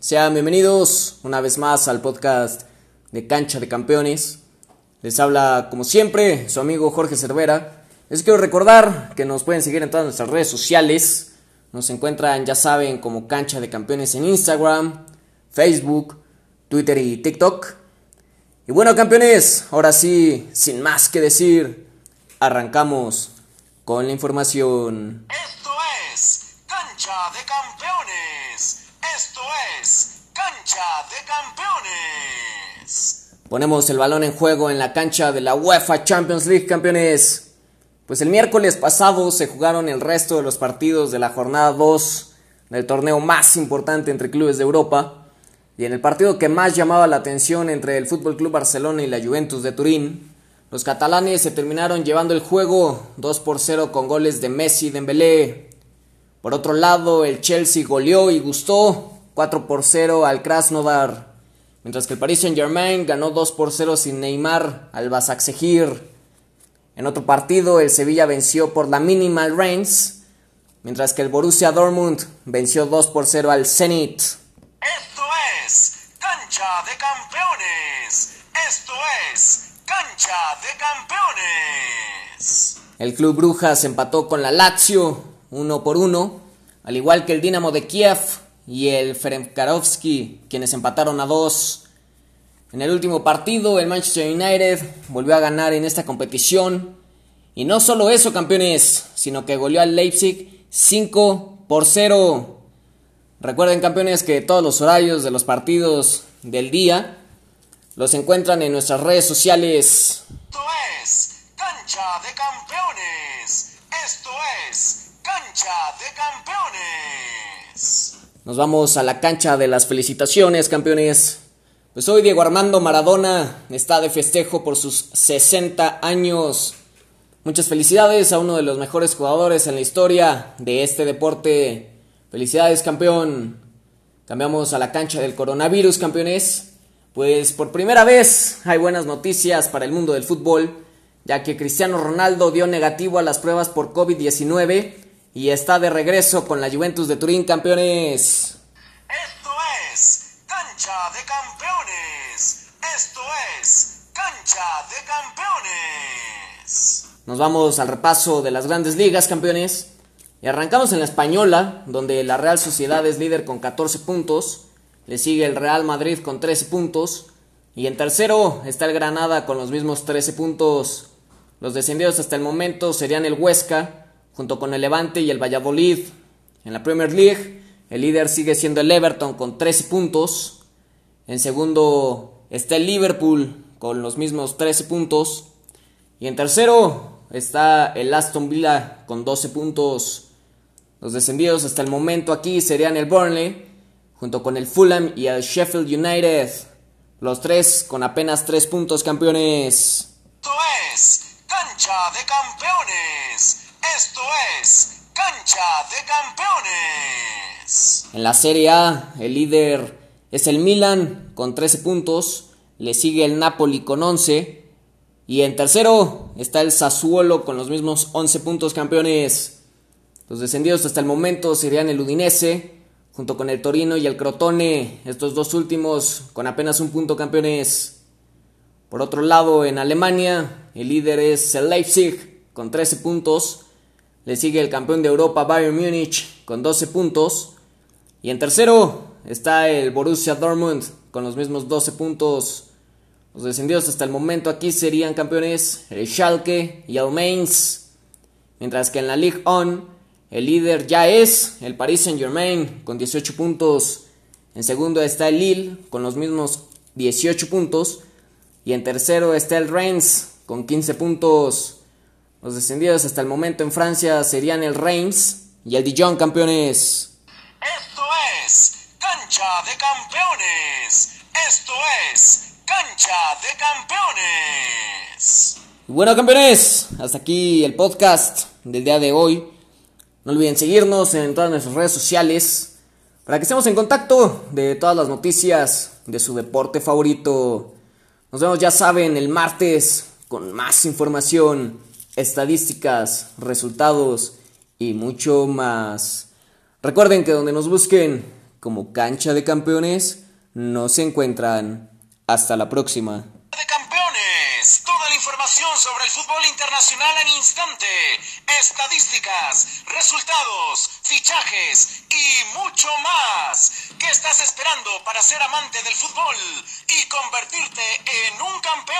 Sean bienvenidos una vez más al podcast de Cancha de Campeones. Les habla como siempre su amigo Jorge Cervera. Les quiero recordar que nos pueden seguir en todas nuestras redes sociales. Nos encuentran, ya saben, como Cancha de Campeones en Instagram, Facebook, Twitter y TikTok. Y bueno campeones, ahora sí, sin más que decir, arrancamos con la información. De Campeones. Ponemos el balón en juego en la cancha de la UEFA Champions League, campeones. Pues el miércoles pasado se jugaron el resto de los partidos de la jornada 2 del torneo más importante entre clubes de Europa. Y en el partido que más llamaba la atención entre el Fútbol Club Barcelona y la Juventus de Turín, los catalanes se terminaron llevando el juego 2 por 0 con goles de Messi y Dembélé. Por otro lado, el Chelsea goleó y gustó 4 por 0 al Krasnodar, mientras que el Paris Saint-Germain ganó 2 por 0 sin Neymar al Basaksehir. En otro partido, el Sevilla venció por la mínima al Reims, mientras que el Borussia Dortmund venció 2 por 0 al Zenit. Esto es Cancha de Campeones. Esto es Cancha de Campeones. El Club Brujas empató con la Lazio uno por uno, al igual que el Dinamo de Kiev y el Ferencvarovsky, quienes empataron a dos. En el último partido, el Manchester United volvió a ganar en esta competición. Y no solo eso, campeones, sino que goleó al Leipzig 5 por 0. Recuerden, campeones, que todos los horarios de los partidos del día los encuentran en nuestras redes sociales. Esto es Cancha de Campeones. Esto es Cancha de Campeones. Nos vamos a la cancha de las felicitaciones, campeones. Pues hoy Diego Armando Maradona está de festejo por sus 60 años. Muchas felicidades a uno de los mejores jugadores en la historia de este deporte. Felicidades, campeón. Cambiamos a la cancha del coronavirus, campeones. Pues por primera vez hay buenas noticias para el mundo del fútbol, ya que Cristiano Ronaldo dio negativo a las pruebas por COVID-19 y está de regreso con la Juventus de Turín, campeones. Esto es Cancha de Campeones. Esto es Cancha de Campeones. Nos vamos al repaso de las grandes ligas, campeones. Y arrancamos en la española, donde la Real Sociedad es líder con 14 puntos. Le sigue el Real Madrid con 13 puntos. Y en tercero está el Granada con los mismos 13 puntos. Los descendidos hasta el momento serían el Huesca, junto con el Levante y el Valladolid. En la Premier League, el líder sigue siendo el Everton con 13 puntos. En segundo está el Liverpool con los mismos 13 puntos. Y en tercero está el Aston Villa con 12 puntos. Los descendidos hasta el momento aquí serían el Burnley, junto con el Fulham y el Sheffield United. Los tres con apenas 3 puntos campeones. Esto es Cancha de Campeones. Esto es Cancha de Campeones. En la Serie A, el líder es el Milan con 13 puntos. Le sigue el Napoli con 11. Y en tercero está el Sassuolo con los mismos 11 puntos campeones. Los descendidos hasta el momento serían el Udinese, junto con el Torino y el Crotone, estos dos últimos con apenas un punto campeones. Por otro lado, en Alemania, el líder es el Leipzig con 13 puntos. Le sigue el campeón de Europa Bayern Múnich con 12 puntos. Y en tercero está el Borussia Dortmund con los mismos 12 puntos. Los descendidos hasta el momento aquí serían campeones el Schalke y el Mainz. Mientras que en la Ligue 1 el líder ya es el Paris Saint Germain con 18 puntos. En segundo está el Lille con los mismos 18 puntos. Y en tercero está el Reims con 15 puntos. Los descendidos hasta el momento en Francia serían el Reims y el Dijon campeones. Esto es Cancha de Campeones. Esto es Cancha de Campeones. bueno, campeones, hasta aquí el podcast del día de hoy. No olviden seguirnos en todas nuestras redes sociales para que estemos en contacto de todas las noticias de su deporte favorito. Nos vemos, ya saben, el martes con más información, estadísticas, resultados y mucho más. Recuerden que donde nos busquen como cancha de campeones, nos encuentran. Hasta la próxima. De campeones, toda la información sobre el fútbol internacional en instante, estadísticas, resultados, fichajes y mucho más. ¿Qué estás esperando para ser amante del fútbol y convertirte en un campeón?